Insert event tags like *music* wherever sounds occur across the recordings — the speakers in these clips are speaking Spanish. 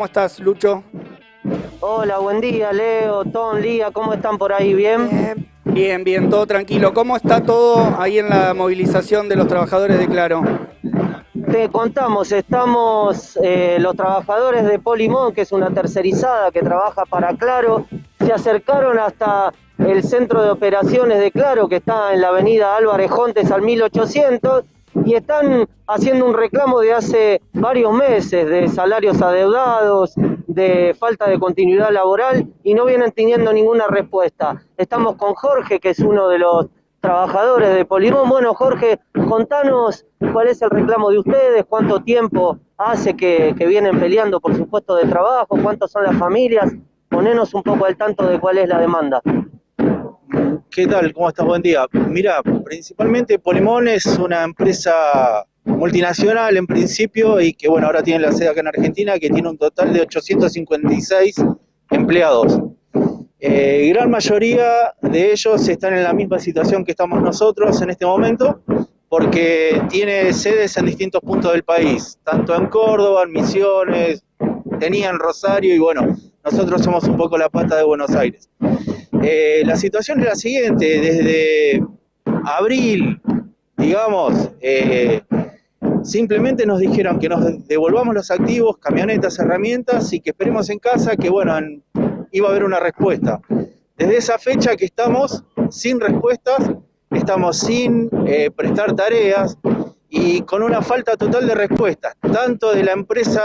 ¿Cómo estás, Lucho? Hola, buen día, Leo, Tom, Lía, ¿cómo están por ahí? ¿Bien? Bien, bien, todo tranquilo. ¿Cómo está todo ahí en la movilización de los trabajadores de Claro? Te contamos, estamos eh, los trabajadores de Polimón, que es una tercerizada que trabaja para Claro, se acercaron hasta el centro de operaciones de Claro, que está en la avenida Álvarez Jontes al 1800, y están haciendo un reclamo de hace varios meses de salarios adeudados, de falta de continuidad laboral y no vienen teniendo ninguna respuesta. Estamos con Jorge, que es uno de los trabajadores de Polimón. Bueno, Jorge, contanos cuál es el reclamo de ustedes, cuánto tiempo hace que, que vienen peleando por su puesto de trabajo, cuántas son las familias. Ponenos un poco al tanto de cuál es la demanda. ¿Qué tal? ¿Cómo estás? Buen día. Mira, principalmente Polimón es una empresa multinacional en principio y que bueno, ahora tiene la sede acá en Argentina que tiene un total de 856 empleados. Eh, gran mayoría de ellos están en la misma situación que estamos nosotros en este momento porque tiene sedes en distintos puntos del país, tanto en Córdoba, en Misiones, tenía en Rosario y bueno, nosotros somos un poco la pata de Buenos Aires. Eh, la situación es la siguiente, desde abril, digamos, eh, simplemente nos dijeron que nos devolvamos los activos, camionetas, herramientas y que esperemos en casa que, bueno, iba a haber una respuesta. Desde esa fecha que estamos sin respuestas, estamos sin eh, prestar tareas y con una falta total de respuestas, tanto de la empresa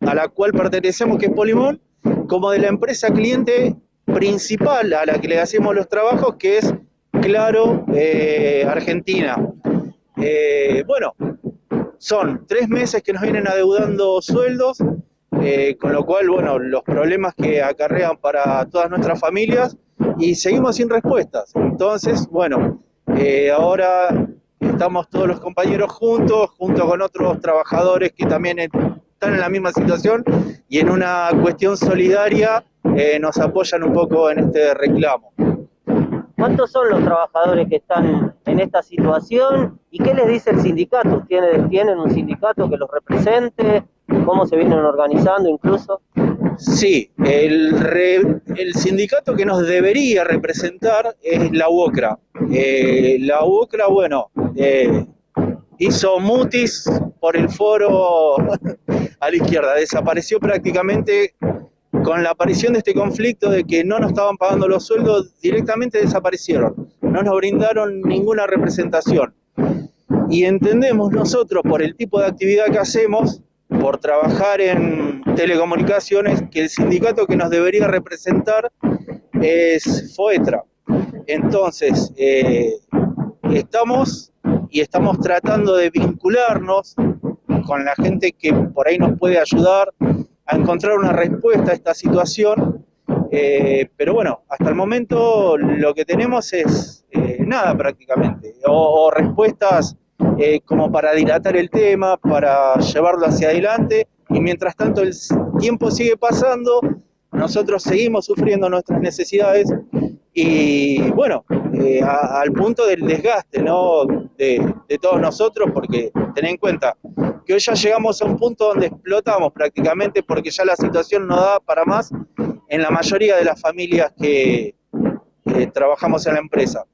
a la cual pertenecemos, que es Polimón, como de la empresa cliente principal a la que le hacemos los trabajos, que es Claro eh, Argentina. Eh, bueno, son tres meses que nos vienen adeudando sueldos, eh, con lo cual, bueno, los problemas que acarrean para todas nuestras familias y seguimos sin respuestas. Entonces, bueno, ahora estamos todos los compañeros juntos, junto con otros trabajadores que también están en la misma situación y en una cuestión solidaria eh, nos apoyan un poco en este reclamo. ¿Cuántos son los trabajadores que están en esta situación y qué les dice el sindicato? ¿Tienen, ¿tienen un sindicato que los represente? ¿Cómo se vienen organizando incluso? Sí, el, el sindicato que nos debería representar es la UOCRA. Eh, la UOCRA, bueno, eh, hizo mutis por el foro *laughs* a la izquierda, desapareció prácticamente con la aparición de este conflicto de que no nos estaban pagando los sueldos, directamente desaparecieron, no nos brindaron ninguna representación. Y entendemos nosotros, por el tipo de actividad que hacemos, por trabajar en telecomunicaciones, que el sindicato que nos debería representar es FOETRA. Entonces, eh, estamos y estamos tratando de vincularnos con la gente que por ahí nos puede ayudar a encontrar una respuesta a esta situación. Eh, pero bueno, hasta el momento lo que tenemos es eh, nada prácticamente, o, respuestas eh, como para dilatar el tema, para llevarlo hacia adelante, y mientras tanto el tiempo sigue pasando, nosotros seguimos sufriendo nuestras necesidades y bueno, al punto del desgaste ¿no? de, de todos nosotros, porque ten en cuenta, que hoy ya llegamos a un punto donde explotamos prácticamente porque ya la situación no da para más en la mayoría de las familias que trabajamos en la empresa.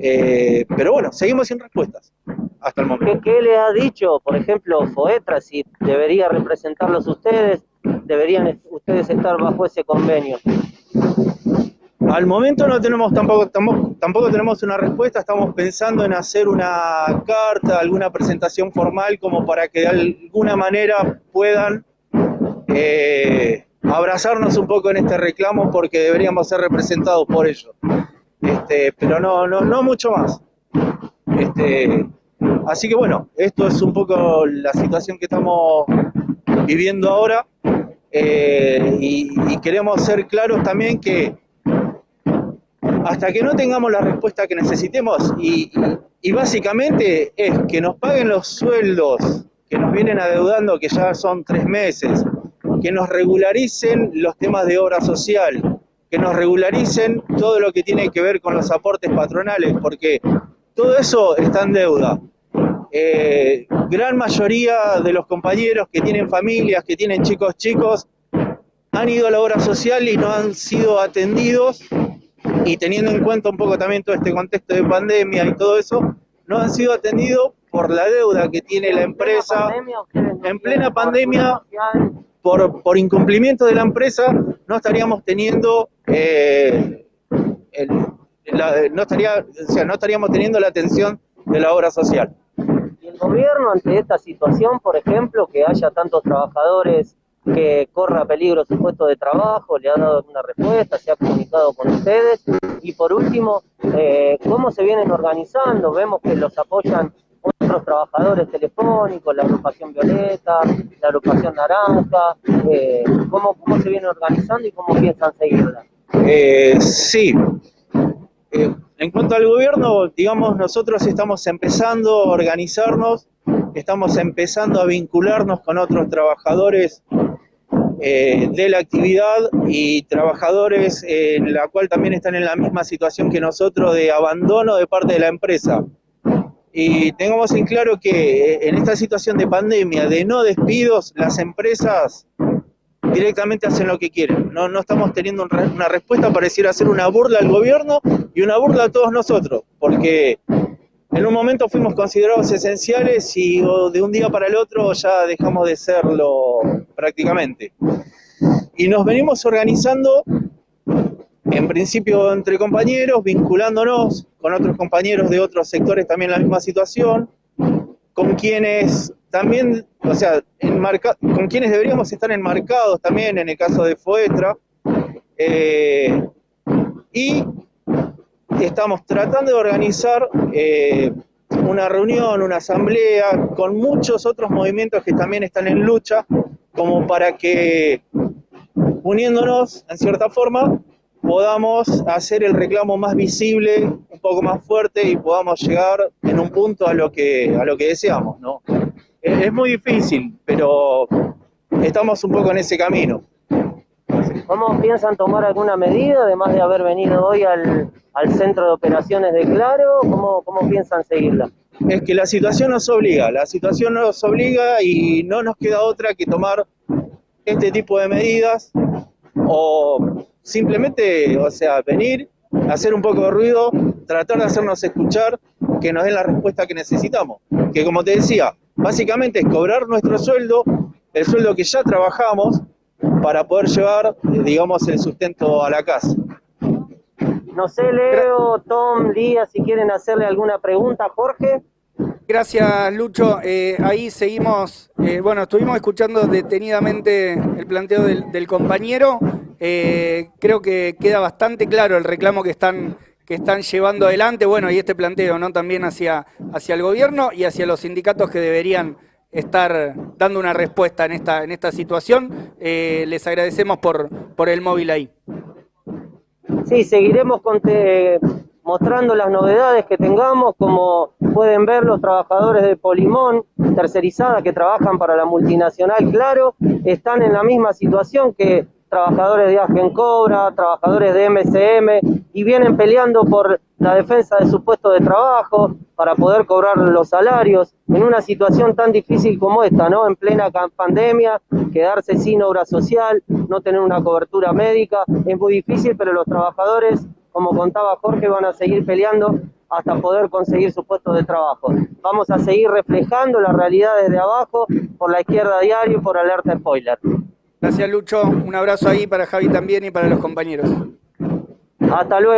Eh, pero bueno, seguimos sin respuestas hasta el momento. ¿Qué, le ha dicho, por ejemplo, FOETRA, si debería representarlos ustedes? ¿Deberían ustedes estar bajo ese convenio? Al momento no tenemos tampoco, tampoco, tenemos una respuesta, estamos pensando en hacer una carta, alguna presentación formal como para que de alguna manera puedan eh, abrazarnos un poco en este reclamo porque deberíamos ser representados por ellos. Este, pero no, no, no mucho más. Este, así que bueno, esto es un poco la situación que estamos viviendo ahora eh, y queremos ser claros también que hasta que no tengamos la respuesta que necesitemos y, básicamente es que nos paguen los sueldos que nos vienen adeudando, que ya son tres meses, que nos regularicen los temas de obra social, que nos regularicen todo lo que tiene que ver con los aportes patronales, porque todo eso está en deuda. Eh, gran mayoría de los compañeros que tienen familias, que tienen chicos chicos, han ido a la obra social y no han sido atendidos y teniendo en cuenta un poco también todo este contexto de pandemia y todo eso, no han sido atendidos por la deuda que tiene la empresa. En plena pandemia, por, por incumplimiento de la empresa, no estaríamos teniendo eh, el, la- no estaría, o sea, no estaríamos teniendo la atención de la obra social. ¿Y el gobierno ante esta situación, por ejemplo, que haya tantos trabajadores que corra peligro su puesto de trabajo, le ha dado alguna respuesta, se ha comunicado con ustedes? Y por último, eh, ¿cómo se vienen organizando? Vemos que los apoyan otros trabajadores telefónicos, la agrupación Violeta, la agrupación Naranja, eh, ¿cómo, ¿cómo se vienen organizando y cómo piensan seguirla? Eh, sí. Eh, en cuanto al gobierno, digamos, nosotros estamos empezando a organizarnos, estamos empezando a vincularnos con otros trabajadores eh, de la actividad y trabajadores eh, en la cual también están en la misma situación que nosotros de abandono de parte de la empresa. Y tengamos en claro que eh, en esta situación de pandemia, de no despidos, las empresas directamente hacen lo que quieren. No, no estamos teniendo una respuesta, pareciera ser una burla al gobierno y una burla a todos nosotros, porque en un momento fuimos considerados esenciales y de un día para el otro ya dejamos de serlo prácticamente. Y nos venimos organizando, en principio entre compañeros, vinculándonos con otros compañeros de otros sectores también en la misma situación, con quienes también, o sea, con quienes deberíamos estar enmarcados también en el caso de Foetra. eh, y estamos tratando de organizar eh, una reunión, una asamblea con muchos otros movimientos que también están en lucha, como para que uniéndonos en cierta forma podamos hacer el reclamo más visible, un poco más fuerte y podamos llegar en un punto a lo que, a lo que deseamos, es muy difícil, pero estamos un poco en ese camino. ¿Cómo piensan tomar alguna medida, además de haber venido hoy al, centro de operaciones de Claro? ¿Cómo, cómo piensan seguirla? Es que la situación nos obliga, la situación nos obliga y no nos queda otra que tomar este tipo de medidas o simplemente, o sea, venir, hacer un poco de ruido, tratar de hacernos escuchar, que nos den la respuesta que necesitamos. Que como te decía, básicamente es cobrar nuestro sueldo, el sueldo que ya trabajamos, para poder llevar, digamos, el sustento a la casa. No sé, Leo, Tom, Lía, si quieren hacerle alguna pregunta, Jorge. Gracias, Lucho. Eh, ahí seguimos, eh, bueno, estuvimos escuchando detenidamente el planteo del, del compañero. Eh, creo que queda bastante claro el reclamo que están, que están llevando adelante, bueno, y este planteo, ¿no? También hacia, hacia el gobierno y hacia los sindicatos que deberían estar dando una respuesta en esta, en esta situación. Eh, les agradecemos por, por el móvil ahí. Sí, seguiremos mostrando las novedades que tengamos, como pueden ver los trabajadores de Polimón, tercerizada, que trabajan para la multinacional, claro, están en la misma situación que trabajadores de Agencobra, trabajadores de MCM, y vienen peleando por la defensa de su puesto de trabajo, para poder cobrar los salarios, en una situación tan difícil como esta, ¿no? En plena pandemia, quedarse sin obra social, no tener una cobertura médica, es muy difícil, pero los trabajadores, como contaba Jorge, van a seguir peleando hasta poder conseguir su puesto de trabajo. Vamos a seguir reflejando la realidad desde abajo por la izquierda diario y por alerta spoiler. Gracias, Lucho. Un abrazo ahí para Javi también y para los compañeros. Hasta luego.